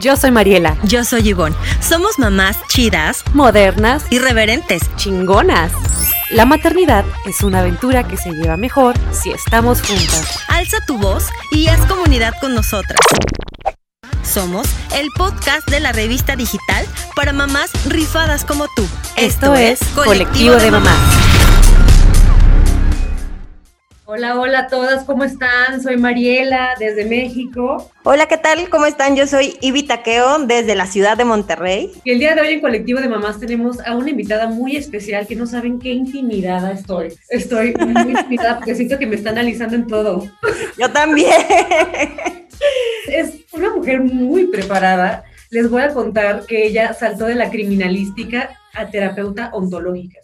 Yo soy Mariela. Yo soy Yvonne. Somos mamás chidas, Modernas, irreverentes. chingonas. La maternidad es una aventura que se lleva mejor si estamos juntas. Alza tu voz y haz comunidad con nosotras. Somos el podcast de la revista digital para mamás rifadas como tú. Esto es Colectivo de Mamás. Hola, hola a todas, ¿cómo están? Soy Mariela desde México. Hola, ¿qué tal? ¿Cómo están? Yo soy Ibi Taqueo desde la ciudad de Monterrey. Y el día de hoy en Colectivo de Mamás tenemos a una invitada muy especial que no saben qué intimidada estoy. Estoy muy intimidada porque siento que me está analizando en todo. Yo también. Es una mujer muy preparada. Les voy a contar que ella saltó de la criminalística a terapeuta ontológica.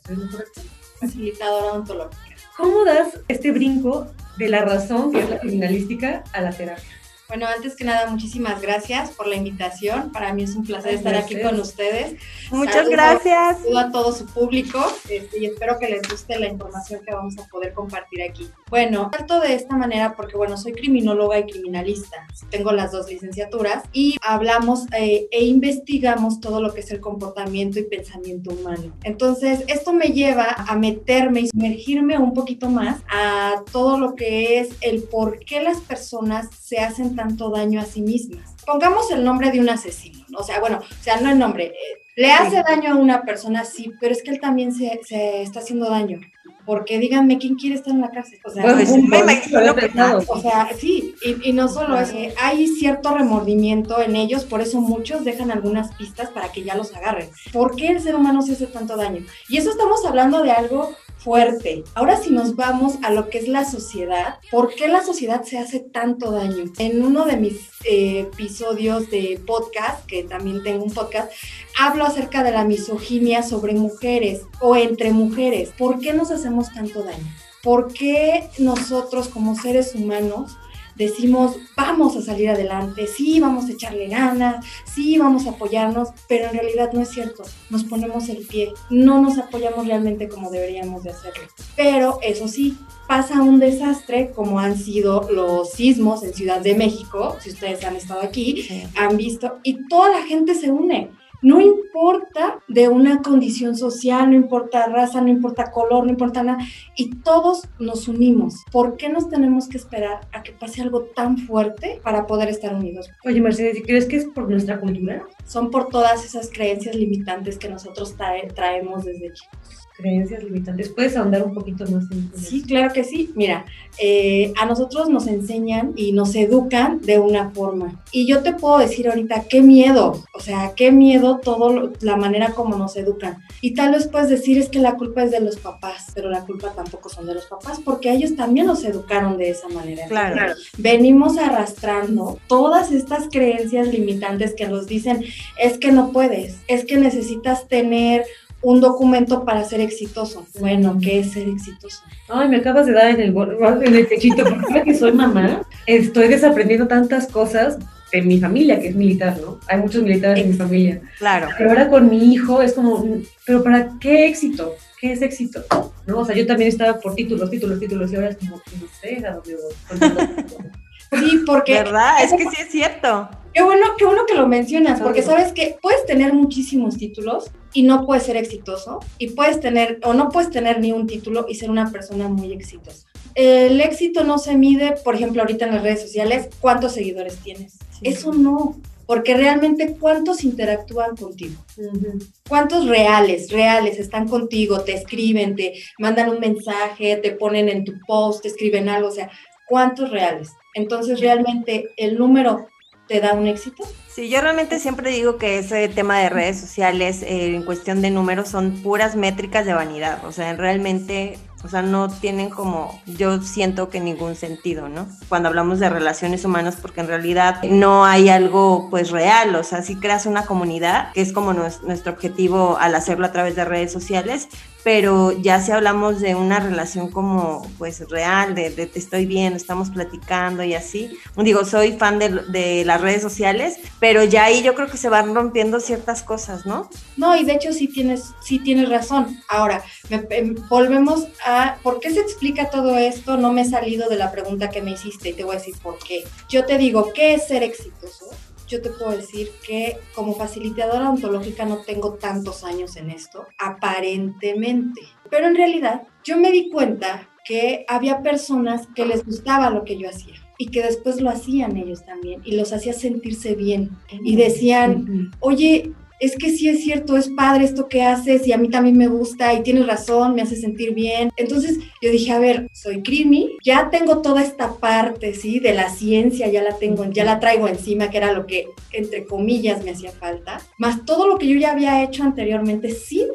Facilitadora ontológica. ¿Cómo das este brinco de la razón, que es la criminalística, a la terapia? Bueno, antes que nada, muchísimas gracias por la invitación. Para mí es un placer Ay, estar aquí gracias. con ustedes. Muchas Saludo- gracias. Saludo a todo su público este, y espero que les guste la información que vamos a poder compartir aquí. Bueno, salto de esta manera porque, bueno, soy criminóloga y criminalista. Tengo las dos licenciaturas y hablamos eh, e investigamos todo lo que es el comportamiento y pensamiento humano. Entonces, esto me lleva a meterme y sumergirme un poquito más a todo lo que es el por qué las personas se hacen tanto daño a sí mismas. Pongamos el nombre de un asesino, ¿no? o sea, bueno, o sea, no el nombre, eh, le hace daño a una persona, sí, pero es que él también se, se está haciendo daño. Porque díganme, ¿quién quiere estar en la cárcel? O sea, Bueno, pues, un me poco imagino que pesado. o sea, sí, y, y no solo eso, eh, hay cierto remordimiento en ellos, por eso muchos dejan algunas pistas para que ya los agarren. ¿Por qué el ser humano se hace tanto daño? Y eso estamos hablando de algo fuerte. Ahora si nos vamos a lo que es la sociedad, ¿por qué la sociedad se hace tanto daño? En uno de mis eh, episodios de podcast, que también tengo un podcast, hablo acerca de la misoginia sobre mujeres o entre mujeres. ¿Por qué nos hacemos tanto daño? ¿Por qué nosotros como seres humanos decimos, vamos a salir adelante, sí, vamos a echarle ganas, sí, vamos a apoyarnos, pero en realidad no es cierto, nos ponemos el pie, no nos apoyamos realmente como deberíamos de hacerlo. Pero eso sí, pasa un desastre como han sido los sismos en Ciudad de México, si ustedes han estado aquí, han visto, y toda la gente se une. No importa de una condición social, no importa raza, no importa color, no importa nada, y todos nos unimos. ¿Por qué nos tenemos que esperar a que pase algo tan fuerte para poder estar unidos? Oye, Mercedes, ¿crees que es por nuestra cultura? Son por todas esas creencias limitantes que nosotros trae- traemos desde chicos. Creencias limitantes. ¿Puedes ahondar un poquito más en en Sí, eso? claro que sí. Mira, eh, a nosotros nos enseñan y nos educan de una forma. Y yo te puedo decir ahorita, qué miedo, o sea, qué miedo todo la manera como nos educan. Y tal vez puedes decir es que la culpa es de los papás, pero la culpa tampoco son de los papás porque ellos también nos educaron de esa manera. Claro. Entonces, venimos arrastrando todas estas creencias limitantes que nos dicen, es que no puedes, es que necesitas tener un documento para ser exitoso. Bueno, ¿qué es ser exitoso? Ay, me acabas de dar en el, en el pechito, porque ahora que soy mamá, estoy desaprendiendo tantas cosas de mi familia, que es militar, ¿no? Hay muchos militares en mi familia. Claro. Pero ahora con mi hijo es como, ¿pero para qué éxito? ¿Qué es éxito? ¿No? O sea, yo también estaba por títulos, títulos, títulos, y ahora es como, no sé a dónde voy. Sí, porque ¿Verdad? Es que sí es cierto. qué bueno, qué bueno que lo mencionas, porque sabes que puedes tener muchísimos títulos y no puedes ser exitoso, y puedes tener, o no puedes tener ni un título y ser una persona muy exitosa. El éxito no se mide, por ejemplo, ahorita en las redes sociales, cuántos seguidores tienes. Eso no, porque realmente cuántos interactúan contigo. ¿Cuántos reales, reales están contigo? Te escriben, te mandan un mensaje, te ponen en tu post, te escriben algo, o sea, ¿cuántos reales? Entonces, ¿realmente el número te da un éxito? Sí, yo realmente siempre digo que ese tema de redes sociales eh, en cuestión de números son puras métricas de vanidad, o sea, realmente, o sea, no tienen como, yo siento que ningún sentido, ¿no? Cuando hablamos de relaciones humanas, porque en realidad no hay algo pues real, o sea, si creas una comunidad, que es como nues- nuestro objetivo al hacerlo a través de redes sociales, pero ya si hablamos de una relación como pues real, de, de estoy bien, estamos platicando y así, digo, soy fan de, las redes sociales, pero ya ahí yo creo que se van rompiendo ciertas cosas, ¿no? No, y de hecho sí tienes, sí tienes razón. Ahora, me- em, volvemos a, ¿por qué se explica todo esto? No me he salido de la pregunta que me hiciste y te voy a decir por qué. Yo te digo, ¿qué es ser exitoso? Yo te puedo decir que como facilitadora ontológica no tengo tantos años en esto, aparentemente. Pero en realidad yo me di cuenta que había personas que les gustaba lo que yo hacía y que después lo hacían ellos también y los hacía sentirse bien y decían, oye, es que sí es cierto, es padre esto que haces y a mí también me gusta y tienes razón, me hace sentir bien. Entonces yo dije, a ver, soy Crimi, ya tengo toda esta parte, ¿sí? De la ciencia, ya la tengo, ya la traigo encima, que era lo que, entre comillas, me hacía falta, más todo lo que yo ya había hecho anteriormente sin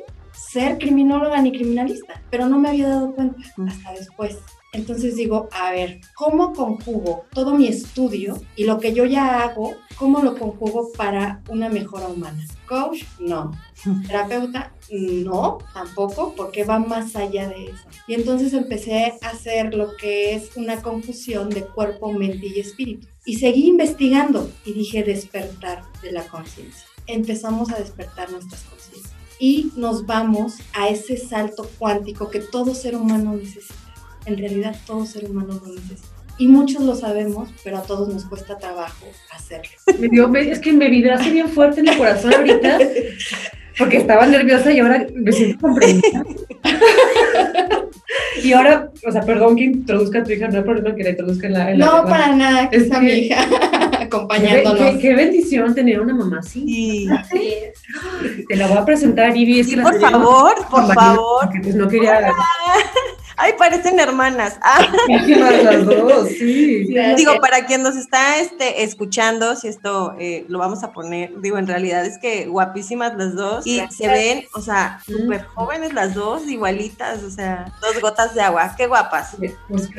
ser criminóloga ni criminalista, pero no me había dado cuenta hasta después. Entonces digo, a ver, ¿cómo conjugo todo mi estudio y lo que yo ya hago, cómo lo conjugo para una mejora humana? Coach, no. Terapeuta, no, tampoco, porque va más allá de eso. Y entonces empecé a hacer lo que es una confusión de cuerpo, mente y espíritu. Y seguí investigando y dije despertar de la conciencia. Empezamos a despertar nuestras conciencias. Y nos vamos a ese salto cuántico que todo ser humano necesita en realidad todo ser humano lo necesita. Y muchos lo sabemos, pero a todos nos cuesta trabajo hacerlo. Me dio, es que me vibraste bien fuerte en el corazón ahorita, porque estaba nerviosa y ahora me siento comprendida. y ahora, o sea, perdón que introduzca a tu hija, no hay problema que la introduzca en la... no, para nada, que es mi hija acompañándonos. Qué, qué, bendición tener una mamá así. Sí. Te la voy a presentar, Ivy. Sí, por favor, por favor. Porque pues no quería... Ay, parecen hermanas. Ah. las dos, sí. Digo, para quien nos está este, escuchando, si esto eh, lo vamos a poner, digo, en realidad es que guapísimas las dos y se ven, o sea, súper jóvenes las dos, igualitas, o sea, dos gotas de agua, qué guapas. Pues,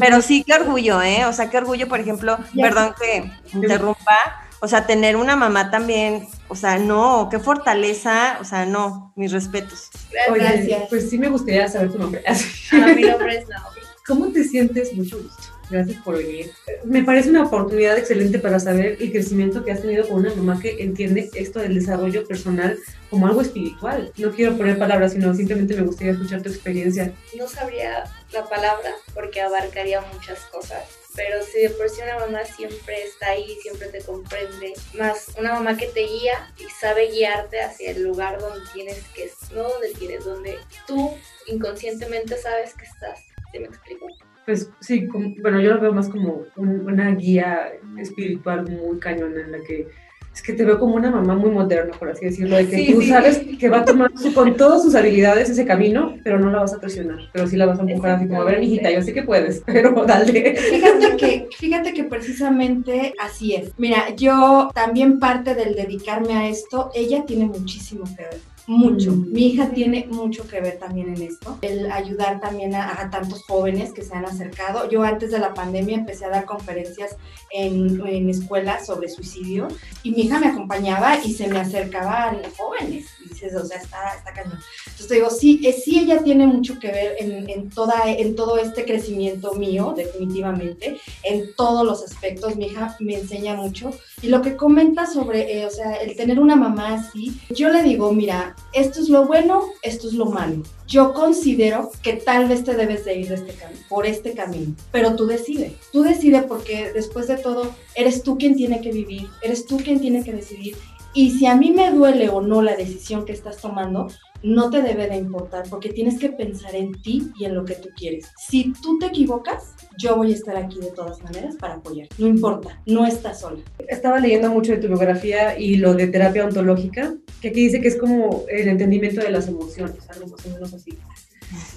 Pero sí, qué orgullo, ¿eh? O sea, qué orgullo, por ejemplo, perdón que interrumpa, o sea, tener una mamá también, o sea, no, qué fortaleza, o sea, no, mis respetos. Gracias. pues sí me gustaría saber tu nombre. Ah, mi nombre es Naomi. ¿Cómo te sientes? Mucho gusto. Gracias por venir. Me parece una oportunidad excelente para saber el crecimiento que has tenido con una mamá que entiende esto del desarrollo personal como algo espiritual. No quiero poner palabras, sino simplemente me gustaría escuchar tu experiencia. No sabría la palabra porque abarcaría muchas cosas pero si de por sí una mamá siempre está ahí, siempre te comprende, más una mamá que te guía y sabe guiarte hacia el lugar donde tienes que, no donde quieres, donde tú inconscientemente sabes que estás. ¿Sí me explico? Pues sí, bueno, yo lo veo más como una guía espiritual muy cañona en la que es que te veo como una mamá muy moderna, por así decirlo, de que tú sabes que va a tomar con todas sus habilidades ese camino, pero no la vas a presionar, pero sí la vas a empujar así como, a ver, mijita, yo sé que puedes, pero dale. Fíjate que, fíjate que precisamente así es. Mira, yo también parte del dedicarme a esto, ella tiene muchísimo que ver mucho. Mm. Mi hija tiene mucho que ver también en esto, el ayudar también a, tantos jóvenes que se han acercado. Yo antes de la pandemia empecé a dar conferencias en, en escuelas sobre suicidio y mi hija me acompañaba y se me acercaban jóvenes. Dices, o sea, está, está cañón. Entonces te digo, sí, eh, sí ella tiene mucho que ver en, en, toda, en todo este crecimiento mío, definitivamente, en todos los aspectos. Mi hija me enseña mucho. Y lo que comenta sobre, eh, o sea, el tener una mamá así, yo le digo, mira, esto es lo bueno, esto es lo malo. Yo considero que tal vez te debes de ir de este por este camino, pero tú decides. Tú decides porque después de todo eres tú quien tiene que vivir, eres tú quien tiene que decidir. Y si a mí me duele o no la decisión que estás tomando, no te debe de importar porque tienes que pensar en ti y en lo que tú quieres. Si tú te equivocas, yo voy a estar aquí de todas maneras para apoyar. No importa, no estás sola. Estaba leyendo mucho de tu biografía y lo de terapia ontológica, que aquí dice que es como el entendimiento de las emociones, algo más o menos así.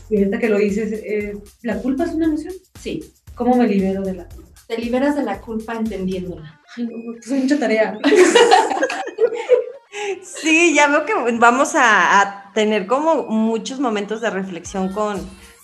Y ahorita que lo dices, eh, ¿la culpa es una emoción? Sí. ¿Cómo me libero de la culpa? Te liberas de la culpa entendiéndola. Ay, no, pues hay mucha tarea. Sí, ya veo que vamos a, tener como muchos momentos de reflexión con,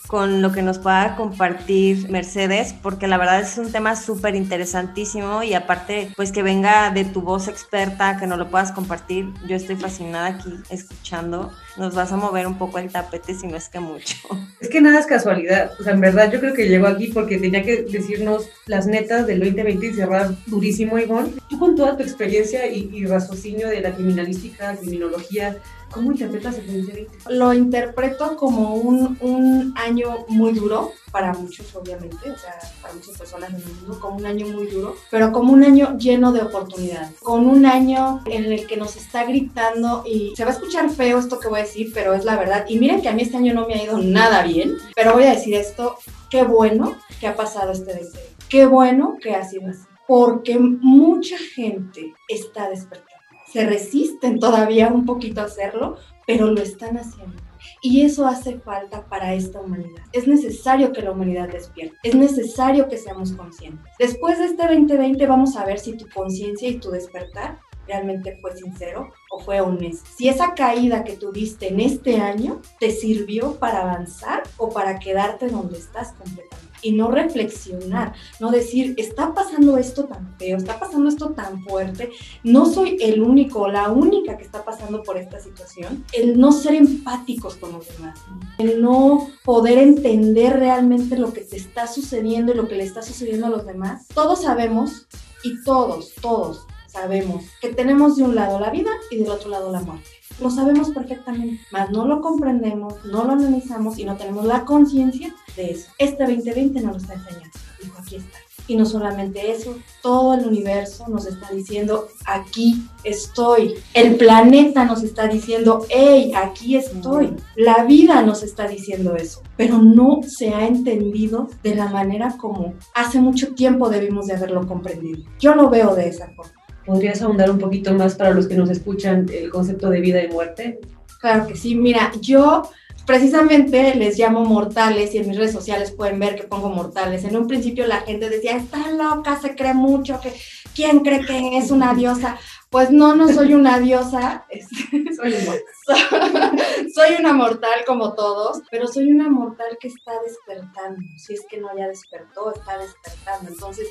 con lo que nos pueda compartir Mercedes, porque la verdad es un tema súper interesantísimo y aparte, pues que venga de tu voz experta, que nos lo puedas compartir. Yo estoy fascinada aquí escuchando. Nos vas a mover un poco el tapete, si no es que mucho. Es que nada es casualidad. O sea, en verdad yo creo que llegó aquí porque tenía que decirnos las netas del 2020 y cerrar durísimo, Ivonne. Tú con toda tu experiencia y, y raciocinio de la criminalística, criminología, ¿Cómo interpretas el 2020? Lo interpreto como un, un año muy duro, para muchos obviamente, o sea, para muchas personas en el mundo, como un año muy duro, pero como un año lleno de oportunidades, con un año en el que nos está gritando y se va a escuchar feo esto que voy a decir, pero es la verdad. Y miren que a mí este año no me ha ido nada bien, pero voy a decir esto, qué bueno que ha pasado este 2020, qué bueno que ha sido así, porque mucha gente está despertando. Se resisten todavía un poquito a hacerlo, pero lo están haciendo. Y eso hace falta para esta humanidad. Es necesario que la humanidad despierte. Es necesario que seamos conscientes. Después de este 2020 vamos a ver si tu conciencia y tu despertar realmente fue sincero o fue honesto. Si esa caída que tuviste en este año te sirvió para avanzar o para quedarte donde estás completamente y no reflexionar, no decir, está pasando esto tan feo, está pasando esto tan fuerte, no soy el único o la única que está pasando por esta situación, el no ser empáticos con los demás, el no poder entender realmente lo que te está sucediendo y lo que le está sucediendo a los demás. Todos sabemos y todos, todos sabemos que tenemos de un lado la vida y del otro lado la muerte. Lo sabemos perfectamente, mas no lo comprendemos, no lo analizamos y no tenemos la conciencia de eso. Este 2020 nos lo está enseñando. Dijo, aquí está. Y no solamente eso, todo el universo nos está diciendo, aquí estoy. El planeta nos está diciendo, hey, aquí estoy. La vida nos está diciendo eso. Pero no se ha entendido de la manera como hace mucho tiempo debimos de haberlo comprendido. Yo lo veo de esa forma. ¿Podrías ahondar un poquito más para los que nos escuchan el concepto de vida y muerte? Claro que sí. Mira, yo precisamente les llamo mortales y en mis redes sociales pueden ver que pongo mortales. En un principio la gente decía, está loca, se cree mucho, que ¿quién cree que es una diosa? Pues no, no soy una diosa, soy, soy una mortal como todos, pero soy una mortal que está despertando. Si es que no ya despertó, está despertando. Entonces,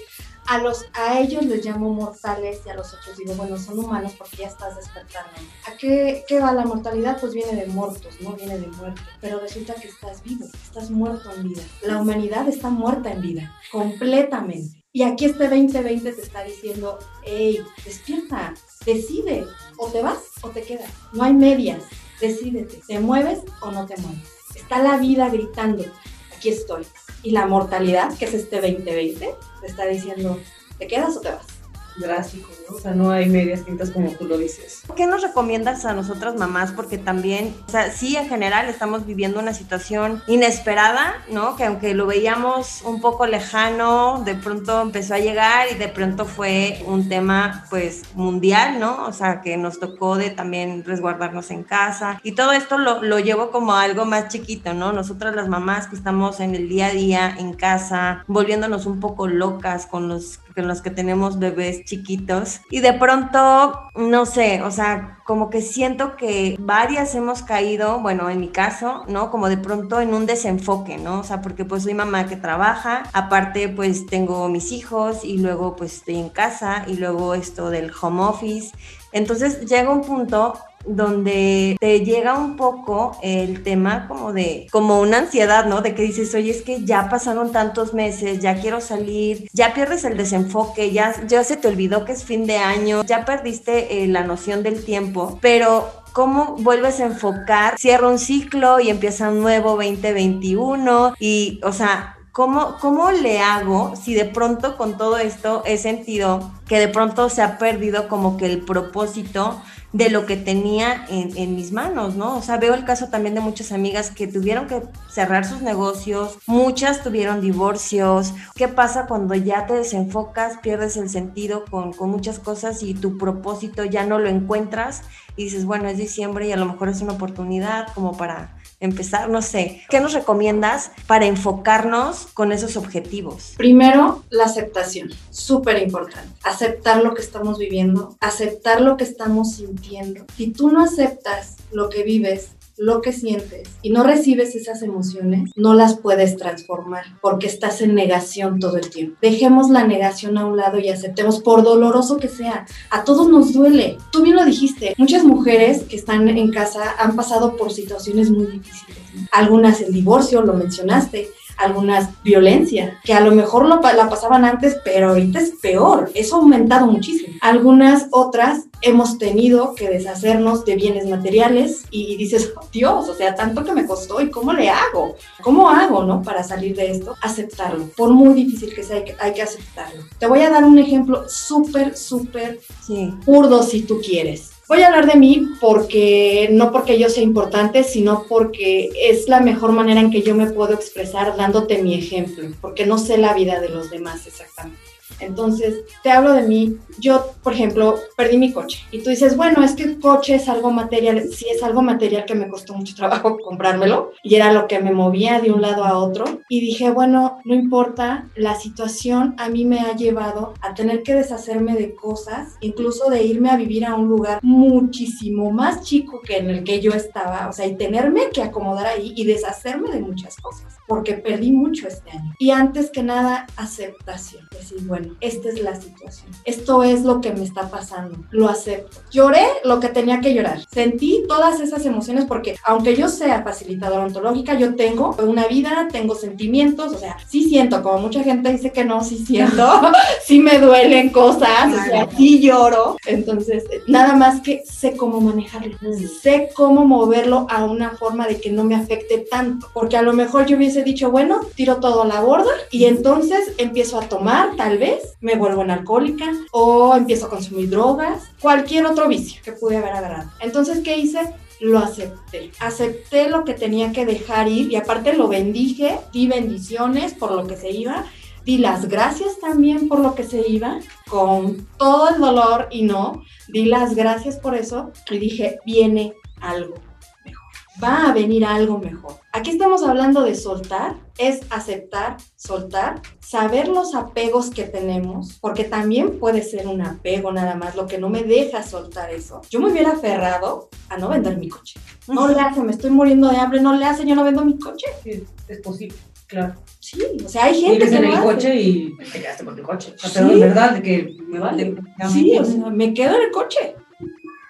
a, los, a ellos les llamo mortales y a los otros digo, bueno, son humanos porque ya estás despertando. ¿A qué, qué va la mortalidad? Pues viene de muertos, ¿no? Viene de muerte. Pero resulta que estás vivo, estás muerto en vida. La humanidad está muerta en vida, completamente. Y aquí este 2020 te está diciendo, hey, despierta, decide, o te vas o te quedas. No hay medias, decídete, ¿te mueves o no te mueves? Está la vida gritando, aquí estoy. Y la mortalidad, que es este 2020, te está diciendo, ¿te quedas o te vas? Drástico, ¿no? O sea, no hay medias tintas como tú lo dices. ¿Qué nos recomiendas a nosotras mamás? Porque también, o sea, sí, en general estamos viviendo una situación inesperada, ¿no? Que aunque lo veíamos un poco lejano, de pronto empezó a llegar y de pronto fue un tema, pues, mundial, ¿no? O sea, que nos tocó de también resguardarnos en casa. Y todo esto lo, lo llevo como algo más chiquito, ¿no? Nosotras las mamás que estamos en el día a día, en casa, volviéndonos un poco locas con los con los que tenemos bebés chiquitos. Y de pronto, no sé, o sea, como que siento que varias hemos caído, bueno, en mi caso, ¿no? Como de pronto en un desenfoque, ¿no? O sea, porque pues soy mamá que trabaja, aparte pues tengo mis hijos y luego pues estoy en casa y luego esto del home office. Entonces llega un punto donde te llega un poco el tema como de, como una ansiedad, ¿no? De que dices, oye, es que ya pasaron tantos meses, ya quiero salir, ya pierdes el desenfoque, ya, ya se te olvidó que es fin de año, ya perdiste eh, la noción del tiempo, pero cómo vuelves a enfocar, cierra un ciclo y empieza un nuevo 2021 y, o sea, ¿Cómo, ¿Cómo le hago si de pronto con todo esto he sentido que de pronto se ha perdido como que el propósito de lo que tenía en, mis manos, ¿no? O sea, veo el caso también de muchas amigas que tuvieron que cerrar sus negocios, muchas tuvieron divorcios. ¿Qué pasa cuando ya te desenfocas, pierdes el sentido con, con muchas cosas y tu propósito ya no lo encuentras y dices, bueno, es diciembre y a lo mejor es una oportunidad como para empezar, no sé, ¿qué nos recomiendas para enfocarnos con esos objetivos? Primero, la aceptación, súper importante. Aceptar lo que estamos viviendo, aceptar lo que estamos sintiendo. Si tú no aceptas lo que vives, lo que sientes y no recibes esas emociones, no las puedes transformar porque estás en negación todo el tiempo. Dejemos la negación a un lado y aceptemos, por doloroso que sea. A todos nos duele. Tú bien lo dijiste, muchas mujeres que están en casa han pasado por situaciones muy difíciles. Algunas el divorcio, lo mencionaste, algunas violencia, que a lo mejor lo, la pasaban antes, pero ahorita es peor, eso ha aumentado muchísimo. Algunas otras hemos tenido que deshacernos de bienes materiales y dices, oh, Dios, o sea, tanto que me costó y cómo le hago, cómo hago, ¿no? Para salir de esto, aceptarlo. Por muy difícil que sea, hay que, hay que aceptarlo. Te voy a dar un ejemplo súper, súper sí. burdo si tú quieres. Voy a hablar de mí porque no porque yo sea importante, sino porque es la mejor manera en que yo me puedo expresar dándote mi ejemplo, porque no sé la vida de los demás exactamente. Entonces, te hablo de mí. Yo, por ejemplo, perdí mi coche. Y tú dices, bueno, es que el coche es algo material. Sí, es algo material que me costó mucho trabajo comprármelo. Y era lo que me movía de un lado a otro. Y dije, bueno, no importa. La situación a mí me ha llevado a tener que deshacerme de cosas, incluso de irme a vivir a un lugar muchísimo más chico que en el que yo estaba. O sea, y tenerme que acomodar ahí y deshacerme de muchas cosas. Porque perdí mucho este año. Y antes que nada, aceptación. Decir, bueno, esta es la situación. Esto es lo que me está pasando. Lo acepto. Lloré lo que tenía que llorar. Sentí todas esas emociones porque aunque yo sea facilitadora ontológica, yo tengo una vida, tengo sentimientos, o sea, sí siento, como mucha gente dice que no, sí siento, sí me duelen cosas, o sea, sí lloro. Entonces, nada más que sé cómo manejarlo, mm. sé cómo moverlo a una forma de que no me afecte tanto, porque a lo mejor yo hubiese dicho, bueno, tiro todo a la borda y entonces empiezo a tomar, tal vez, me vuelvo una alcohólica o empiezo a consumir drogas, cualquier otro vicio que pude haber agarrado. Entonces, ¿qué hice? Lo acepté. Acepté lo que tenía que dejar ir y aparte lo bendije, di bendiciones por lo que se iba, di las gracias también por lo que se iba, con todo el dolor y no, di las gracias por eso y dije, viene algo va a venir algo mejor. Aquí estamos hablando de soltar, es aceptar, soltar, saber los apegos que tenemos, porque también puede ser un apego nada más, lo que no me deja soltar eso. Yo me hubiera aferrado a no vender mi coche. No le hace, me estoy muriendo de hambre, no le hace, yo no vendo mi coche. Sí, es posible, claro. Sí, o sea, hay gente que en el coche y te quedaste con el coche. O sea, es verdad que me vale. Sí, o sea, me quedo en el coche.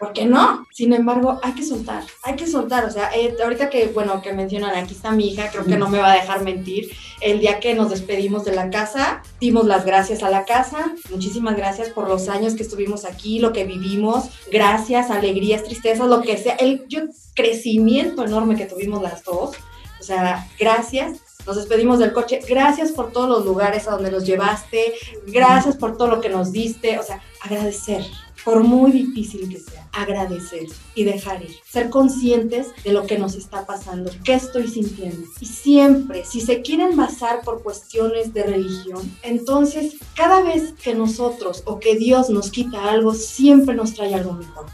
¿Por qué no? Sin embargo, hay que soltar, hay que soltar, o sea, eh, ahorita que, bueno, que mencionan, aquí está mi hija, creo que no me va a dejar mentir, el día que nos despedimos de la casa, dimos las gracias a la casa, muchísimas gracias por los años que estuvimos aquí, lo que vivimos, gracias, alegrías, tristezas, lo que sea, el yo, crecimiento enorme que tuvimos las dos, o sea, gracias, nos despedimos del coche. Gracias por todos los lugares a donde nos llevaste. Gracias por todo lo que nos diste. O sea, agradecer por muy difícil que sea, agradecer y dejar ir, ser conscientes de lo que nos está pasando, qué estoy sintiendo. Y siempre, si se quieren basar por cuestiones de religión, entonces cada vez que nosotros o que Dios nos quita algo, siempre nos trae algo mejor.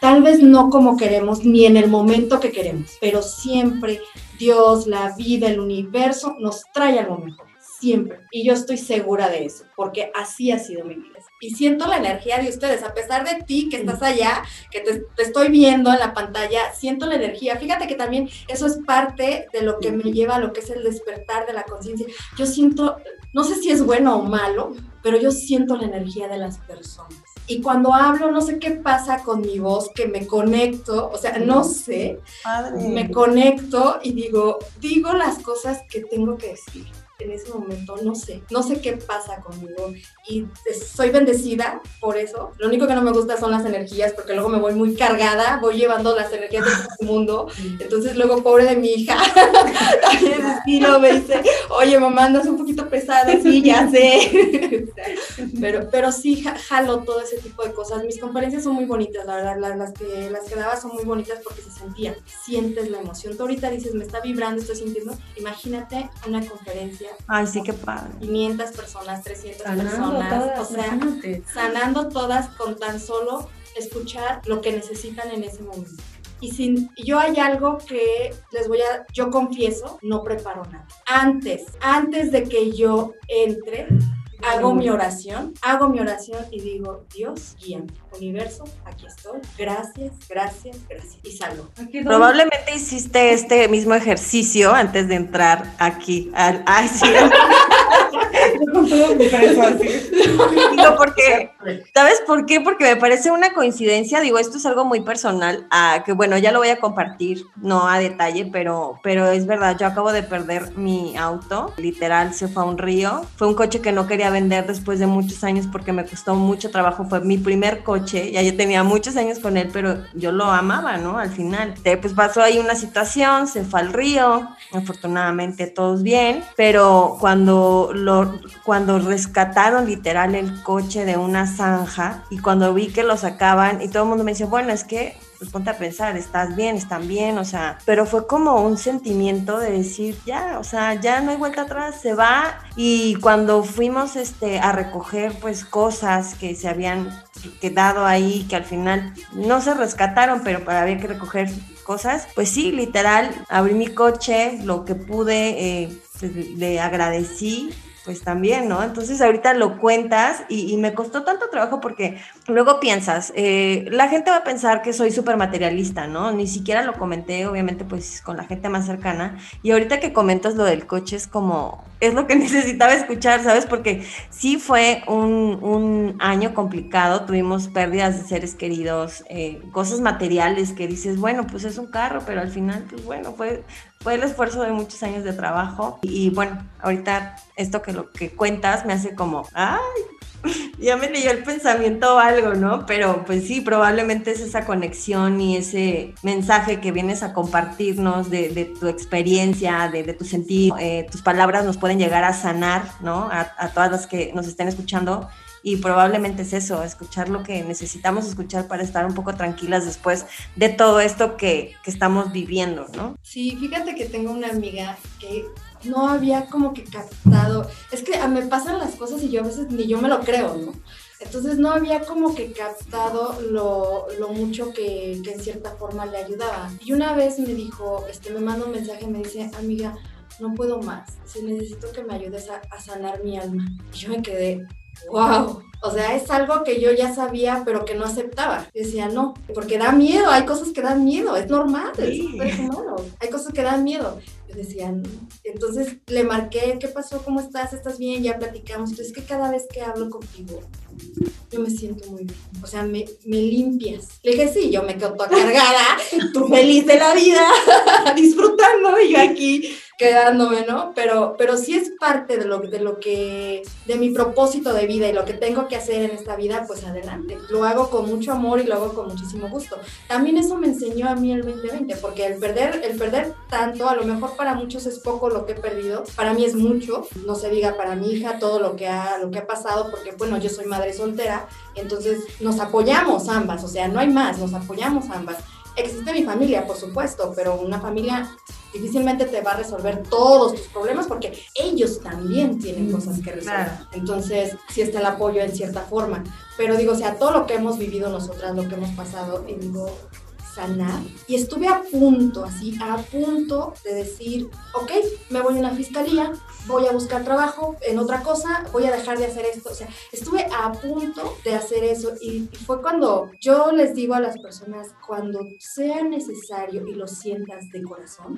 Tal vez no como queremos ni en el momento que queremos, pero siempre Dios, la vida, el universo nos trae algo mejor. Siempre. Y yo estoy segura de eso, porque así ha sido mi vida y siento la energía de ustedes, a pesar de ti que estás allá, que te, estoy viendo en la pantalla, siento la energía. Fíjate que también eso es parte de lo que me lleva a lo que es el despertar de la conciencia. Yo siento, no sé si es bueno o malo, pero yo siento la energía de las personas. Y cuando hablo, no sé qué pasa con mi voz, que me conecto, o sea, no sé, me conecto y digo, digo las cosas que tengo que decir en ese momento, no sé, no sé qué pasa conmigo y soy bendecida por eso. Lo único que no me gusta son las energías porque luego me voy muy cargada, voy llevando las energías de este mundo. Entonces luego, pobre de mi hija, también estilo me dice, oye mamá, andas un poquito pesada, sí, ya sé. pero, pero sí jalo todo ese tipo de cosas. Mis conferencias son muy bonitas, la verdad, las, las, que, las que daba son muy bonitas porque se sentían, sientes la emoción. Tú ahorita dices, me está vibrando, estoy sintiendo. Imagínate una conferencia Ay, sí, qué padre. 500 personas, 300 personas, o sea, sanando todas con tan solo escuchar lo que necesitan en ese momento. Y sin, yo hay algo que les voy a, yo confieso, no preparo nada. Antes, antes de que yo entre, hago mi oración, hago mi oración y digo, Dios, guíame, universo, aquí estoy, gracias, gracias, gracias, y salgo. Probablemente hiciste este mismo ejercicio antes de entrar aquí. Al, ay, sí. Yo con todo mi así. Digo, porque ¿Sabes por qué? Porque me parece una coincidencia, digo, esto es algo muy personal, que bueno, ya lo voy a compartir, no a detalle, pero, pero es verdad, yo acabo de perder mi auto, literal, se fue a un río, fue un coche que no quería vender después de muchos años porque me costó mucho trabajo, fue mi primer coche, ya yo tenía muchos años con él, pero yo lo amaba, ¿no? Al final, pues pasó ahí una situación, se fue al río, afortunadamente todos bien, pero cuando, lo, cuando rescataron literal el coche de una zanja y cuando vi que lo sacaban y todo el mundo me dice, bueno, es que pues ponte a pensar, estás bien, están bien, o sea, pero fue como un sentimiento de decir, ya, o sea, ya no hay vuelta atrás, se va. Y cuando fuimos este, a recoger pues cosas que se habían quedado ahí, que al final no se rescataron, pero había que recoger cosas, pues sí, literal, abrí mi coche, lo que pude, eh, pues, le agradecí pues también, ¿no? Entonces ahorita lo cuentas y, me costó tanto trabajo porque luego piensas, eh, la gente va a pensar que soy súper materialista, ¿no? Ni siquiera lo comenté, obviamente, pues con la gente más cercana. Y ahorita que comentas lo del coche es como, es lo que necesitaba escuchar, ¿sabes? Porque sí fue un, un año complicado, tuvimos pérdidas de seres queridos, eh, cosas materiales que dices, bueno, pues es un carro, pero al final, pues bueno, fue fue el esfuerzo de muchos años de trabajo y, bueno, ahorita esto que lo que cuentas me hace como, ay, ya me leyó el pensamiento o algo, ¿no? Pero pues sí, probablemente es esa conexión y ese mensaje que vienes a compartirnos de, tu experiencia, de, tu sentir, eh, tus palabras nos pueden llegar a sanar, ¿no? A, a todas las que nos estén escuchando y probablemente es eso, escuchar lo que necesitamos escuchar para estar un poco tranquilas después de todo esto que, que estamos viviendo, ¿no? Sí, fíjate que tengo una amiga que no había como que captado, es que me pasan las cosas y yo a veces ni yo me lo creo, ¿no? Entonces no había como que captado lo, lo mucho que, que, en cierta forma le ayudaba. Y una vez me dijo, este, me manda un mensaje, me dice, amiga, no puedo más, si necesito que me ayudes a, a sanar mi alma. Y yo me quedé, wow. O sea, es algo que yo ya sabía, pero que no aceptaba. decía, no, porque da miedo, hay cosas que dan miedo, es normal, es humano. Hay cosas que dan miedo. Yo decía, no. Entonces le marqué, ¿qué pasó? ¿Cómo estás? ¿Estás bien? Ya platicamos. Entonces, es que cada vez que hablo contigo, yo me siento muy bien. O sea, me, me limpias. Le dije, sí, yo me quedo toda cargada, tú feliz de la vida, disfrutando, y yo aquí quedándome, ¿no? Pero, pero sí es parte de lo, de lo que, de mi propósito de vida y lo que tengo que hacer en esta vida, pues adelante. Lo hago con mucho amor y lo hago con muchísimo gusto. También eso me enseñó a mí el 2020, porque el perder, el perder tanto, a lo mejor para muchos es poco lo que he perdido, para mí es mucho, no se diga para mi hija todo lo que ha, lo que ha pasado, porque bueno, yo soy madre soltera, entonces nos apoyamos ambas, o sea, no hay más, nos apoyamos ambas. Existe mi familia, por supuesto, pero una familia difícilmente te va a resolver todos tus problemas porque ellos también tienen cosas que resolver. Entonces, sí está el apoyo en cierta forma. Pero digo, o sea, todo lo que hemos vivido nosotras, lo que hemos pasado, y digo, sanar. Y estuve a punto, así, a punto de decir, ok, me voy a una fiscalía, voy a buscar trabajo en otra cosa, voy a dejar de hacer esto. O sea, estuve a punto de hacer eso y, fue cuando yo les digo a las personas, cuando sea necesario y lo sientas de corazón,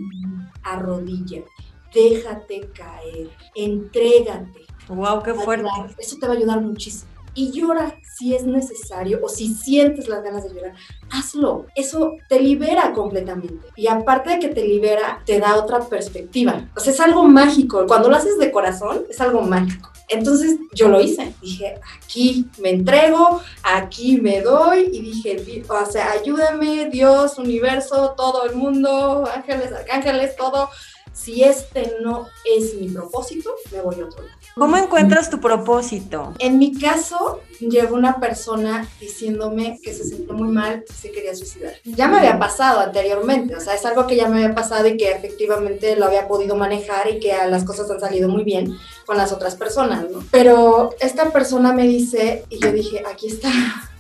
arrodíllate, déjate caer, entrégate. Wow, qué fuerte. Eso te va a ayudar muchísimo y llora si es necesario o si sientes las ganas de llorar, hazlo. Eso te libera completamente. Y aparte de que te libera, te da otra perspectiva. O sea, es algo mágico. Cuando lo haces de corazón, es algo mágico. Entonces yo lo hice. Dije, aquí me entrego, aquí me doy. Y dije, o sea, ayúdame, Dios, universo, todo el mundo, ángeles, arcángeles, todo. Si este no es mi propósito, me voy a otro lado. ¿Cómo encuentras tu propósito? En mi caso, llegó una persona diciéndome que se sintió muy mal, que se quería suicidar. Ya me había pasado anteriormente, o sea, es algo que ya me había pasado y que efectivamente lo había podido manejar y que las cosas han salido muy bien con las otras personas, ¿no? Pero esta persona me dice, y yo dije, aquí está,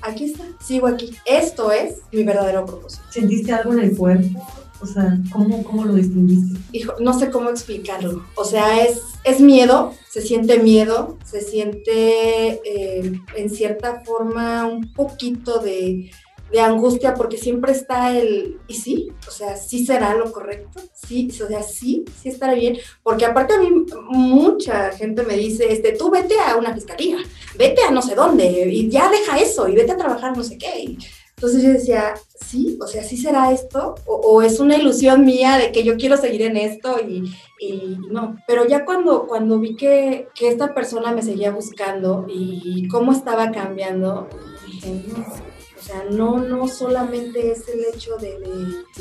aquí está, sigo aquí. Esto es mi verdadero propósito. ¿Sentiste algo en el cuerpo? O sea, ¿cómo, cómo lo distinguiste? Hijo, no sé cómo explicarlo. O sea, es, es miedo, se siente miedo, se siente eh, en cierta forma un poquito de, de angustia porque siempre está el, ¿y sí? O sea, ¿sí será lo correcto? Sí, o sea, sí, sí estará bien. Porque aparte a mí mucha gente me dice, este, tú vete a una fiscalía, vete a no sé dónde, y ya deja eso, y vete a trabajar no sé qué. Entonces yo decía, sí, o sea, sí será esto, o, es una ilusión mía de que yo quiero seguir en esto y, y no. Pero ya cuando, cuando vi que, que esta persona me seguía buscando y cómo estaba cambiando, dije, no o sea, no, no solamente es el hecho de,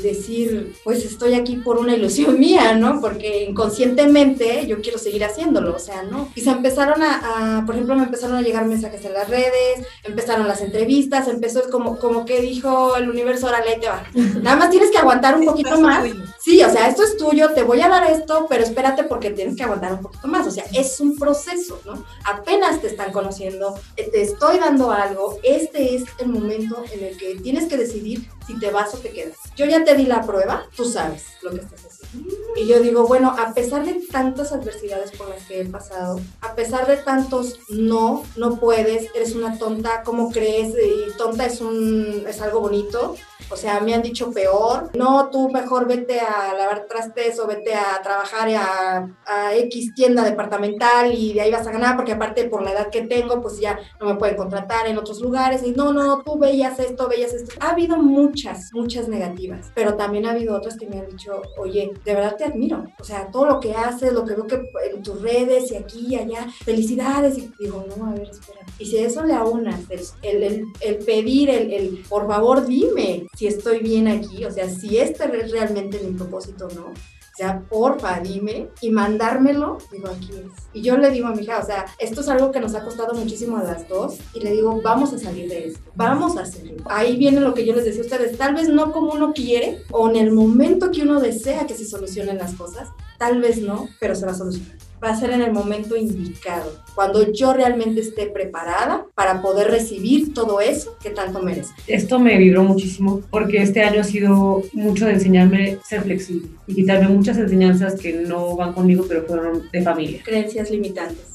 decir, pues estoy aquí por una ilusión mía, ¿no? Porque inconscientemente yo quiero seguir haciéndolo, o sea, ¿no? Y se empezaron a, por ejemplo, me empezaron a llegar mensajes en las redes, empezaron las entrevistas, empezó como, como que dijo el universo, ahora ahí te va. Nada más tienes que aguantar un poquito más. Sí, o sea, esto es tuyo, te voy a dar esto, pero espérate porque tienes que aguantar un poquito más. O sea, es un proceso, ¿no? Apenas te están conociendo, te estoy dando algo, este es el momento en el que tienes que decidir si te vas o te quedas. Yo ya te di la prueba, tú sabes lo que estás haciendo. Y yo digo, bueno, a pesar de tantas adversidades por las que he pasado, a pesar de tantos no, no puedes, eres una tonta, ¿cómo crees? Y tonta es, un, es algo bonito. O sea, me han dicho peor. No, tú mejor vete a lavar trastes o vete a trabajar a, a, X tienda departamental y de ahí vas a ganar, porque aparte por la edad que tengo, pues ya no me pueden contratar en otros lugares. Y no, no, tú veías esto, veías esto. Ha habido muchas, muchas negativas, pero también ha habido otras que me han dicho, oye, de verdad te admiro. O sea, todo lo que haces, lo que veo que en tus redes y aquí y allá, felicidades. Y digo, no, a ver, espera. Y si eso le aunas, el, el, el pedir, el, el, por favor, dime, si estoy bien aquí, o sea, si este es realmente mi propósito o no. O sea, porfa, dime y mandármelo, digo, aquí es. Y yo le digo a mi hija, o sea, esto es algo que nos ha costado muchísimo a las dos y le digo, vamos a salir de esto, vamos a hacerlo. Ahí viene lo que yo les decía a ustedes, tal vez no como uno quiere o en el momento que uno desea que se solucionen las cosas, tal vez no, pero se va a solucionar va a ser en el momento indicado, cuando yo realmente esté preparada para poder recibir todo eso que tanto merece. Esto me vibró muchísimo porque este año ha sido mucho de enseñarme ser flexible y quitarme muchas enseñanzas que no van conmigo, pero fueron de familia. Creencias limitantes.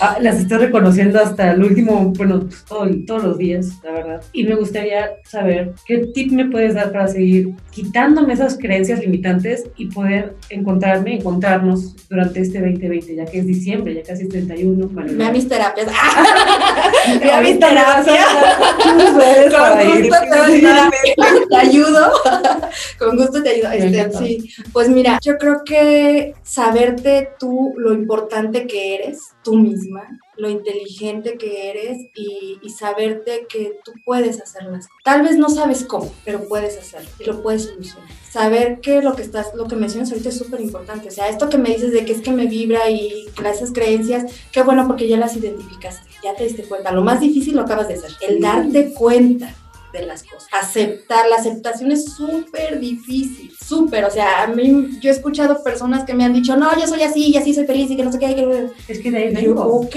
Ah, las estoy reconociendo hasta el último, bueno, todos los días, la verdad. Y me gustaría saber qué tip me puedes dar para seguir quitándome esas creencias limitantes y poder encontrarme, encontrarnos durante este 2020, ya que es diciembre, ya casi es 31. Bueno, a mis terapias. Ve a mis terapias. Te ayudo. Con gusto te ayudo. Este, sí. Pues mira, yo creo que saberte tú lo importante que eres tú misma, lo inteligente que eres y, saberte que tú puedes hacer las cosas. Tal vez no sabes cómo, pero puedes hacerlo y lo puedes solucionar. Saber que lo que estás, lo que mencionas ahorita es súper importante. O sea, esto que me dices de que es que me vibra y esas creencias, qué bueno porque ya las identificaste, ya te diste cuenta. Lo más difícil lo acabas de hacer, el darte cuenta de las cosas. Aceptar, la aceptación es súper difícil, súper, o sea, a mí, yo he escuchado personas que me han dicho, no, yo soy así y así soy feliz y que no sé qué. Que... Es que de ahí vengo. ok,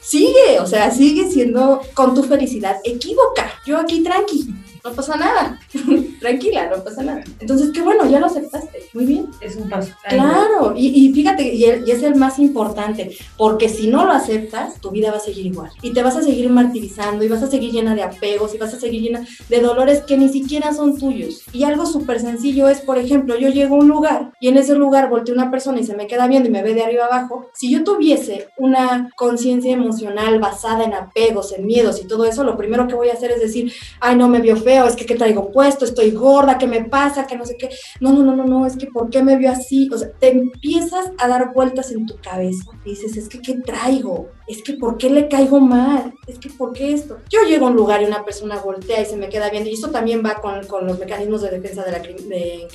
sigue, o sea, sigue siendo con tu felicidad equívoca. Yo aquí tranqui, no pasa nada, tranquila, no pasa nada. Entonces, qué bueno, ya lo aceptaste, muy bien. Es un paso. Claro, y, fíjate, y, es el más importante, porque si no lo aceptas, tu vida va a seguir igual. Y te vas a seguir martirizando, y vas a seguir llena de apegos, y vas a seguir llena de dolores que ni siquiera son tuyos. Y algo súper sencillo es, por ejemplo, yo llego a un lugar, y en ese lugar volteo una persona y se me queda viendo y me ve de arriba abajo. Si yo tuviese una conciencia emocional basada en apegos, en miedos y todo eso, lo primero que voy a hacer es decir, ay, no me vio feo es que qué traigo puesto, estoy gorda, qué me pasa, que no sé qué. No, no, no, no, no, es que ¿por qué me vio así? O sea, te empiezas a dar vueltas en tu cabeza dices, es que ¿qué traigo? Es que ¿por qué le caigo mal? Es que ¿por qué esto? Yo llego a un lugar y una persona voltea y se me queda viendo y eso también va con, con los mecanismos de defensa de la de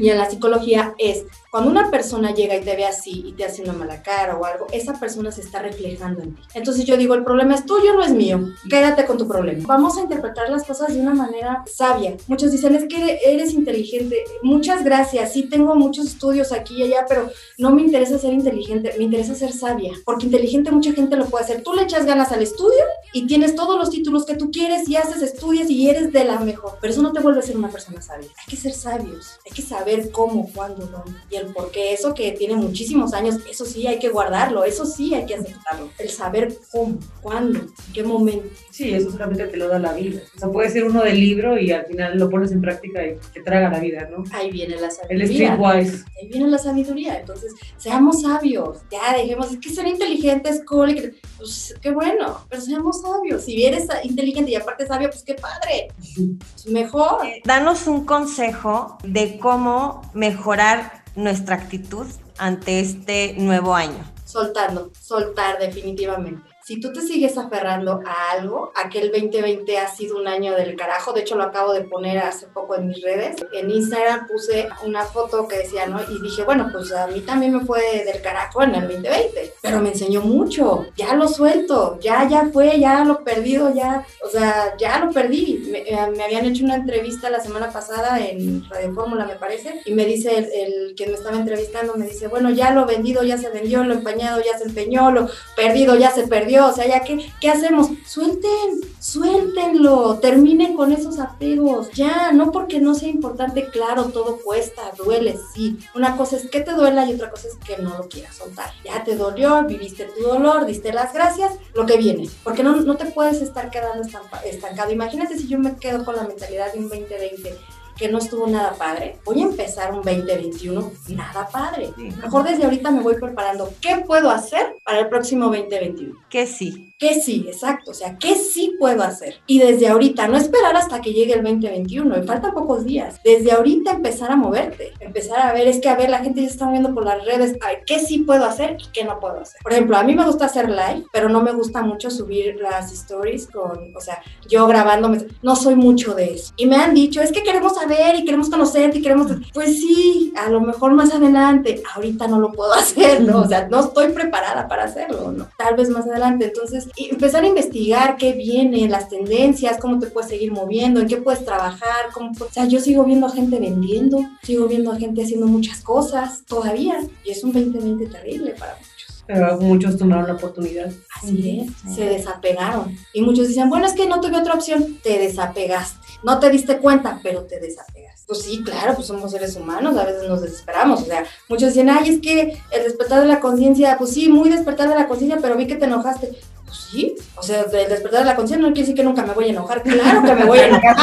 y en la psicología es cuando una persona llega y te ve así y te hace una mala cara o algo, esa persona se está reflejando en ti. Entonces yo digo, el problema es tuyo, no es mío. Quédate con tu problema. Vamos a interpretar las cosas de una manera sabia. Muchos dicen, es que eres inteligente. Muchas gracias. Sí tengo muchos estudios aquí y allá, pero no me interesa ser inteligente, me interesa ser sabia. Porque inteligente mucha mucha gente lo puede hacer. Tú le echas ganas al estudio y tienes todos los títulos que tú quieres y haces estudios y eres de la mejor. Pero eso no te vuelve a ser una persona sabia. Hay que ser sabios, hay que saber cómo, cuándo, dónde y el por qué. Eso que tiene muchísimos años, eso sí hay que guardarlo, eso sí hay que aceptarlo. El saber cómo, cuándo, en qué momento. Sí, eso solamente te lo da la vida. O sea, puede ser uno del libro y al final lo pones en práctica y te traga la vida, ¿no? Ahí viene la sabiduría. El streetwise. Ahí viene la sabiduría. Entonces, seamos sabios. Ya dejemos, es que ser inteligentes, cool, que, pues qué bueno, pero seamos sabios. Si eres inteligente y aparte sabio, pues qué padre. Pues, mejor. Eh, danos un consejo de cómo mejorar nuestra actitud ante este nuevo año. Soltando, soltar definitivamente si tú te sigues aferrando a algo, aquel 2020 ha sido un año del carajo, de hecho lo acabo de poner hace poco en mis redes, en Instagram puse una foto que decía, ¿no? Y dije, bueno, pues a mí también me fue del carajo en el 2020, pero me enseñó mucho, ya lo suelto, ya, ya fue, ya lo perdido, ya, o sea, ya lo perdí. Me, eh, habían hecho una entrevista la semana pasada en Radio Fórmula, me parece, y me dice el, el que me estaba entrevistando, me dice, bueno, ya lo vendido, ya se vendió, lo empañado, ya se empeñó, lo perdido, ya se perdió o sea, ya que, ¿qué hacemos? Suelten, suéltenlo, terminen con esos apegos, ya, no porque no sea importante, claro, todo cuesta, duele, sí. Una cosa es que te duela y otra cosa es que no lo quieras soltar. Ya te dolió, viviste tu dolor, diste las gracias, lo que viene, porque no, no te puedes estar quedando estancado. Imagínate si yo me quedo con la mentalidad de un 2020 que no estuvo nada padre, voy a empezar un 2021 nada padre. Mejor desde ahorita me voy preparando qué puedo hacer para el próximo 2021. Que sí. ¿Qué sí? Exacto. O sea, ¿qué sí puedo hacer? Y desde ahorita, no esperar hasta que llegue el 2021, me faltan pocos días. Desde ahorita empezar a moverte, empezar a ver, es que a ver, la gente ya está viendo por las redes, a ver, ¿qué sí puedo hacer y qué no puedo hacer? Por ejemplo, a mí me gusta hacer live, pero no me gusta mucho subir las stories con, o sea, yo grabándome, no soy mucho de eso. Y me han dicho, es que queremos saber y queremos conocerte y queremos, pues sí, a lo mejor más adelante, ahorita no lo puedo hacer, ¿no? O sea, no estoy preparada para hacerlo, ¿no? Tal vez más adelante. Entonces, y empezar a investigar qué viene, las tendencias, cómo te puedes seguir moviendo, en qué puedes trabajar, cómo, o sea, yo sigo viendo a gente vendiendo, sigo viendo a gente haciendo muchas cosas todavía y es un 2020 terrible para mí. Pero muchos tomaron la oportunidad. Así es, se desapegaron. Y muchos dicen, bueno, es que no tuve otra opción. Te desapegaste. No te diste cuenta, pero te desapegaste. Pues sí, claro, pues somos seres humanos, a veces nos desesperamos. O sea, muchos dicen, ay, es que el despertar de la conciencia, pues sí, muy despertar de la conciencia, pero vi que te enojaste. Pues sí, o sea, el despertar de la conciencia no quiere decir que nunca me voy a enojar. Claro que me voy a enojar.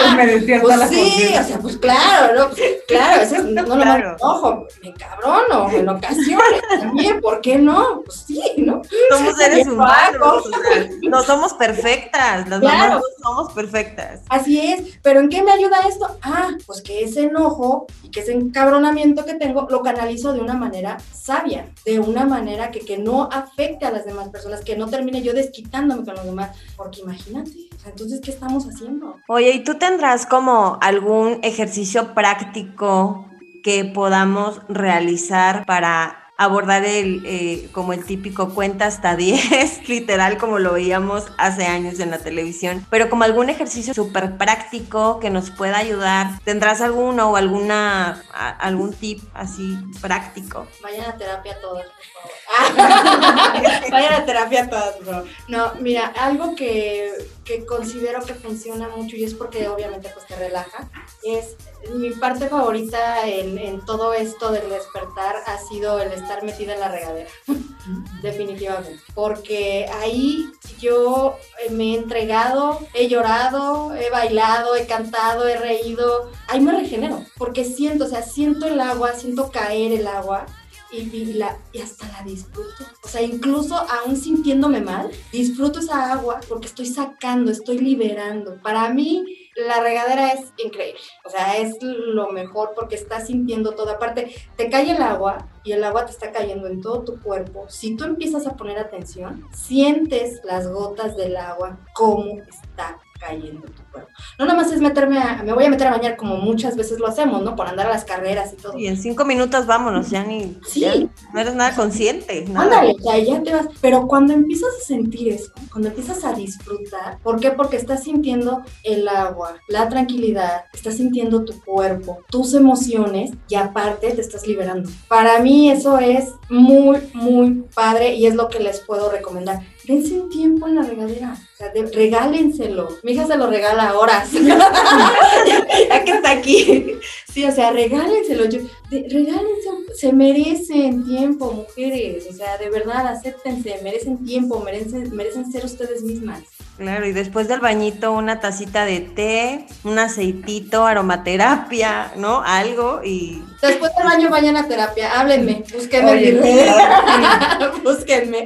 pues sí, o sea, pues claro, ¿no? Pues, claro, eso no, no claro. lo enojo, me cabrono en ocasiones también, ¿por qué no? Pues sí, ¿no? Somos seres humanos, o sea, no somos perfectas, las claro. mamás no somos perfectas. Así es, pero ¿en qué me ayuda esto? Ah, pues que ese enojo y que ese encabronamiento que tengo lo canalizo de una manera sabia, de una manera que, que no afecte a las demás personas, que no termine yo de quitándome con los demás, porque imagínate, entonces, ¿qué estamos haciendo? Oye, ¿y tú tendrás como algún ejercicio práctico que podamos realizar para abordar el eh, como el típico cuenta hasta 10, literal como lo veíamos hace años en la televisión, pero como algún ejercicio súper práctico que nos pueda ayudar. ¿Tendrás alguno o alguna algún tip así práctico? Vayan a terapia todos, por favor. Vayan a terapia por favor. No, mira, algo que, que considero que funciona mucho y es porque obviamente pues te relaja, es mi parte favorita en, en, todo esto del despertar ha sido el estar metida en la regadera, definitivamente, porque ahí yo me he entregado, he llorado, he bailado, he cantado, he reído, ahí me regenero, porque siento, o sea, siento el agua, siento caer el agua y, la, y hasta la disfruto. O sea, incluso aún sintiéndome mal, disfruto esa agua porque estoy sacando, estoy liberando. Para mí, la regadera es increíble. O sea, es lo mejor porque estás sintiendo toda Aparte, te cae el agua y el agua te está cayendo en todo tu cuerpo. Si tú empiezas a poner atención, sientes las gotas del agua, cómo está cayendo tu cuerpo. No nada más es meterme a, me voy a meter a bañar como muchas veces lo hacemos, ¿no? Por andar a las carreras y todo. Y en cinco minutos vámonos, ya ni, sí. no eres nada consciente. Ándale, ya, ya te vas. Pero cuando empiezas a sentir eso, cuando empiezas a disfrutar, ¿por qué? Porque estás sintiendo el agua, la tranquilidad, estás sintiendo tu cuerpo, tus emociones y aparte te estás liberando. Para mí eso es muy, muy padre y es lo que les puedo recomendar. Dense un tiempo en la regadera, o sea, regálenselo. Mi hija se lo regala horas, ya que está aquí. Sí, o sea, regálenselo. Yo, regálense, se merecen tiempo, mujeres. O sea, de verdad, acéptense, merecen tiempo, merecen, merecen ser ustedes mismas. Claro, y después del bañito una tacita de té, un aceitito, aromaterapia, ¿no? Algo y... Después del baño vayan a terapia, háblenme, búsquenme. Oye, búsquenme.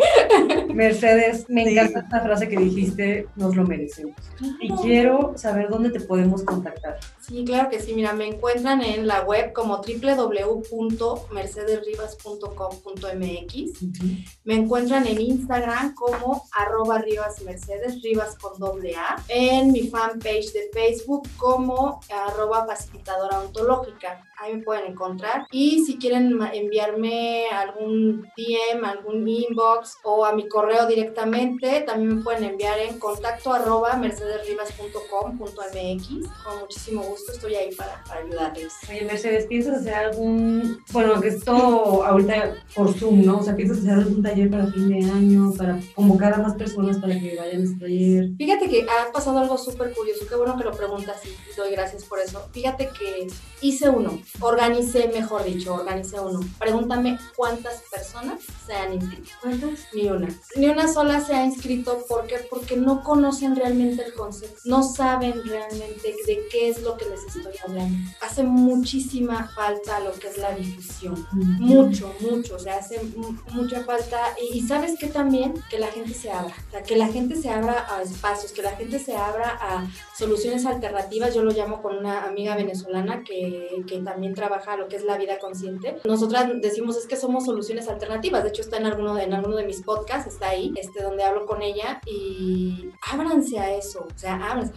Mercedes, me encanta esta frase que dijiste, nos lo merecemos. Y quiero saber dónde te podemos contactar. Sí, claro que sí, mira, me encuentran en la web como www.mercedesribas.com.mx. Me encuentran en Instagram como arroba ribasmercedes, con doble A, en mi fanpage de Facebook como arroba facilitadora ontológica. Ahí me pueden encontrar. Y si quieren enviarme algún DM, algún inbox o a mi correo directamente, también me pueden enviar en contacto arroba mercedesribas.com.mx. Con muchísimo gusto estoy ahí para, para ayudarles. Oye, Mercedes, ¿piensas hacer algún, bueno, que es todo ahorita por Zoom, ¿no? O sea, ¿piensas hacer algún taller para fin de año, para convocar a más personas para que vayan a este taller? Fíjate que ha pasado algo súper curioso, qué bueno que lo preguntas y doy gracias por eso. Fíjate que hice uno, organicé, mejor dicho, organicé uno. Pregúntame cuántas personas se han inscrito. ¿Cuántas? Ni una. Ni una sola se ha inscrito. ¿Por qué? Porque no conocen realmente el concepto. No saben realmente de qué es lo que les estoy hablando. Hace muchísima falta lo que es la difusión. Mucho, mucho. O sea, hace mucha falta. Y, sabes que también que la gente se abra. O sea, que la gente se abra a espacios, que la gente se abra a soluciones alternativas. Yo lo llamo con una amiga venezolana que, que también trabaja lo que es la vida consciente. Nosotras decimos es que somos soluciones alternativas. De hecho, está en alguno de, en alguno de mis podcasts, está ahí, este, donde hablo con ella y ábranse a eso. O sea, ábranse.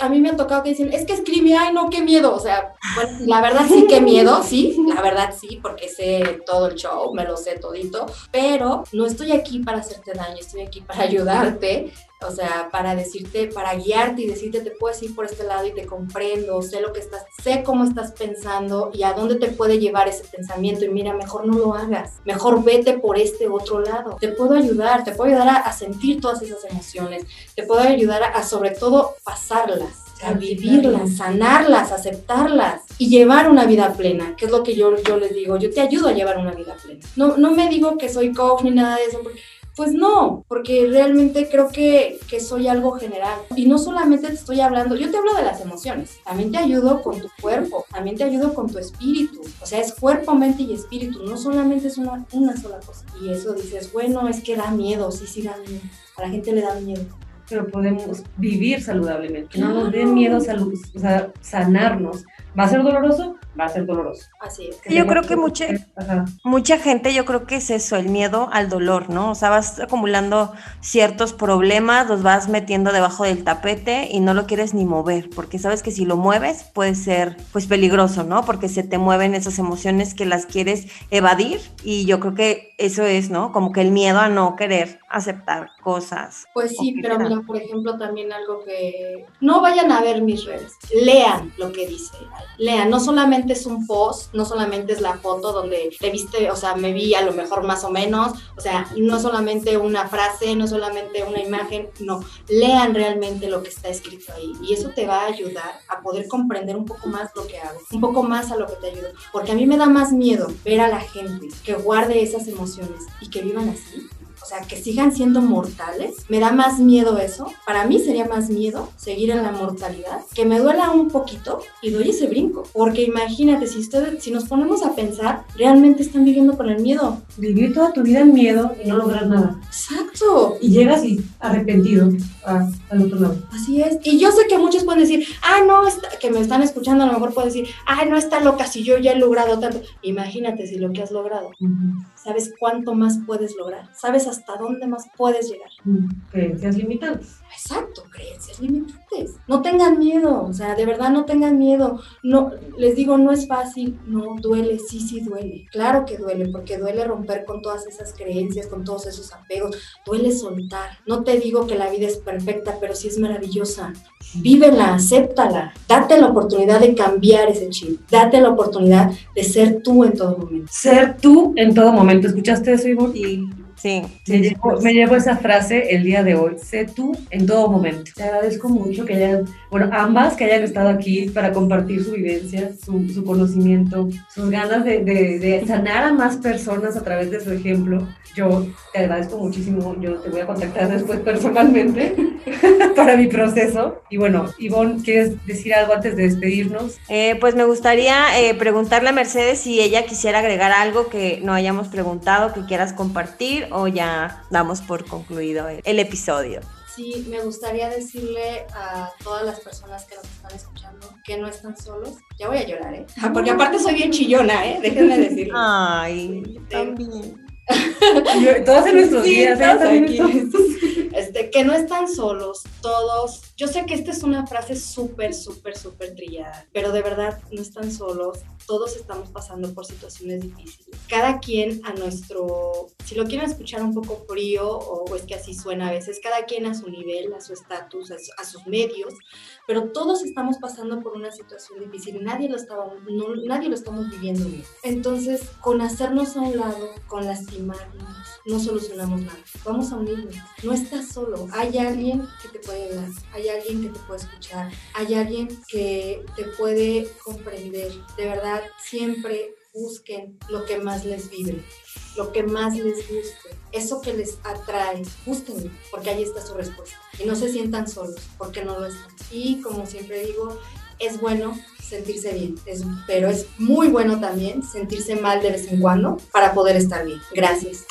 A mí me ha tocado que dicen, es que escribe, ay, no, qué miedo. O sea, bueno, la verdad sí, qué miedo, sí, la verdad sí, porque sé todo el show, me lo sé todito, pero no estoy aquí para hacerte daño, estoy aquí para ayudarte o sea, para decirte, para guiarte y decirte, te puedes ir por este lado y te comprendo, sé lo que estás, sé cómo estás pensando y a dónde te puede llevar ese pensamiento y mira, mejor no lo hagas, mejor vete por este otro lado. Te puedo ayudar, te puedo ayudar a, sentir todas esas emociones, te puedo ayudar a, sobre todo pasarlas a vivirlas, sanarlas, aceptarlas y llevar una vida plena, que es lo que yo, yo les digo, yo te ayudo a llevar una vida plena. No, no me digo que soy coach ni nada de eso, porque pues no, porque realmente creo que, que, soy algo general. Y no solamente te estoy hablando, yo te hablo de las emociones, también te ayudo con tu cuerpo, también te ayudo con tu espíritu. O sea, es cuerpo, mente y espíritu, no solamente es una, una sola cosa. Y eso dices, bueno, es que da miedo, sí, sí da miedo. A la gente le da miedo pero podemos vivir saludablemente. No nos den miedo o sea, sanarnos. ¿Va a ser doloroso? Va a ser doloroso. Así es. Yo creo que mucha, mucha gente, yo creo que es eso, el miedo al dolor, ¿no? O sea, vas acumulando ciertos problemas, los vas metiendo debajo del tapete y no lo quieres ni mover, porque sabes que si lo mueves puede ser pues peligroso, ¿no? Porque se te mueven esas emociones que las quieres evadir y yo creo que eso es, ¿no? Como que el miedo a no querer aceptar cosas. Pues sí, pero mira, por ejemplo, también algo que no vayan a ver mis redes, lean lo que dice, lean, no solamente es un post, no solamente es la foto donde te viste, o sea, me vi a lo mejor más o menos, o sea, no solamente una frase, no solamente una imagen, no, lean realmente lo que está escrito ahí y eso te va a ayudar a poder comprender un poco más lo que hago, un poco más a lo que te ayudo, porque a mí me da más miedo ver a la gente que guarde esas emociones y que vivan así o sea, que sigan siendo mortales, me da más miedo eso. Para mí sería más miedo seguir en la mortalidad, que me duela un poquito y doy ese brinco. Porque imagínate, si ustedes, si nos ponemos a pensar, realmente están viviendo con el miedo. Vivir toda tu vida en miedo y no lograr nada. Exacto. Y llegas y arrepentido al otro lado. Así es. Y yo sé que muchos pueden decir, ah, no, está, que me están escuchando a lo mejor pueden decir, ah, no está loca si yo ya he logrado tanto. Imagínate si lo que has logrado. Sabes cuánto más puedes lograr. Sabes hasta dónde más puedes llegar. Creencias limitantes. Exacto, creencias limitantes. No tengan miedo, o sea, de verdad no tengan miedo. No, les digo, no es fácil, no, duele, sí, sí duele. Claro que duele, porque duele romper con todas esas creencias, con todos esos apegos. Duele soltar. No te digo que la vida es perfecta, pero sí es maravillosa. Vívela, acéptala. Date la oportunidad de cambiar ese chip. Date la oportunidad de ser tú en todo momento. Ser tú en todo momento. ¿Escuchaste eso, Ivonne? Sí. Sí, me, llevo, me, llevo, esa frase el día de hoy. Sé tú en todo momento. Te agradezco mucho que hayan, bueno, ambas que hayan estado aquí para compartir su vivencia, su, su conocimiento, sus ganas de, de, de, sanar a más personas a través de su ejemplo. Yo te agradezco muchísimo. Yo te voy a contactar después personalmente para mi proceso. Y bueno, Ivonne, ¿quieres decir algo antes de despedirnos? Eh, pues me gustaría eh, preguntarle a Mercedes si ella quisiera agregar algo que no hayamos preguntado, que quieras compartir o ya damos por concluido el, el episodio? Sí, me gustaría decirle a todas las personas que nos están escuchando que no están solos. Ya voy a llorar, ¿eh? Porque aparte soy bien chillona, ¿eh? Déjenme decirlo. Ay, también. Todos en nuestros sí, días, todos aquí. Este, que no están solos, todos. Yo sé que esta es una frase súper, súper, súper trillada, pero de verdad no están solos. Todos estamos pasando por situaciones difíciles. Cada quien a nuestro, si lo quieren escuchar un poco frío o es que así suena a veces, cada quien a su nivel, a su estatus, a, sus medios, pero todos estamos pasando por una situación difícil. Nadie lo, estaba, nadie lo estamos viviendo bien. Entonces, con hacernos a un lado, con lastimarnos, no solucionamos nada. Vamos a unirnos. No estás solo. Hay alguien que te puede ayudar. Hay alguien que te puede escuchar. Hay alguien que te puede comprender. De verdad, siempre busquen lo que más les vibre, lo que más les guste, eso que les atrae, búsquenlo, porque ahí está su respuesta. Y no se sientan solos, porque no lo están. Y como siempre digo, es bueno sentirse bien, es, pero es muy bueno también sentirse mal de vez en cuando para poder estar bien. Gracias.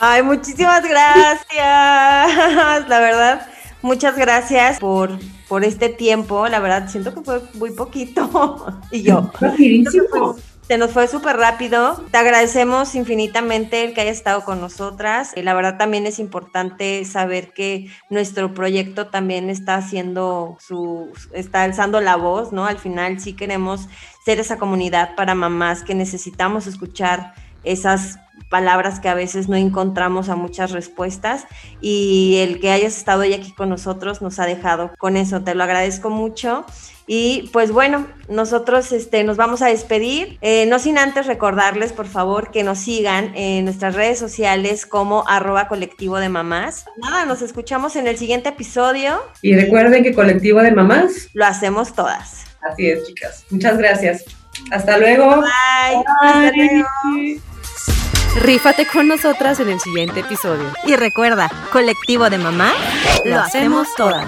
Ay, muchísimas gracias. La verdad, muchas gracias por, por este tiempo. La verdad, siento que fue muy poquito. Y yo. Rapidísimo. Se nos fue súper rápido. Te agradecemos infinitamente el que hayas estado con nosotras. La verdad también es importante saber que nuestro proyecto también está haciendo su, está alzando la voz, ¿no? Al final sí queremos ser esa comunidad para mamás que necesitamos escuchar esas palabras que a veces no encontramos a muchas respuestas y el que hayas estado hoy aquí con nosotros nos ha dejado con eso, te lo agradezco mucho y pues bueno, nosotros este, nos vamos a despedir, eh, no sin antes recordarles por favor que nos sigan en nuestras redes sociales como arroba colectivo de mamás. Nada, nos escuchamos en el siguiente episodio. Y recuerden que colectivo de mamás lo hacemos todas. Así es, chicas. Muchas gracias. Hasta luego. Bye. Hasta luego. Rífate con nosotras en el siguiente episodio. Y recuerda, colectivo de mamá, lo hacemos todas.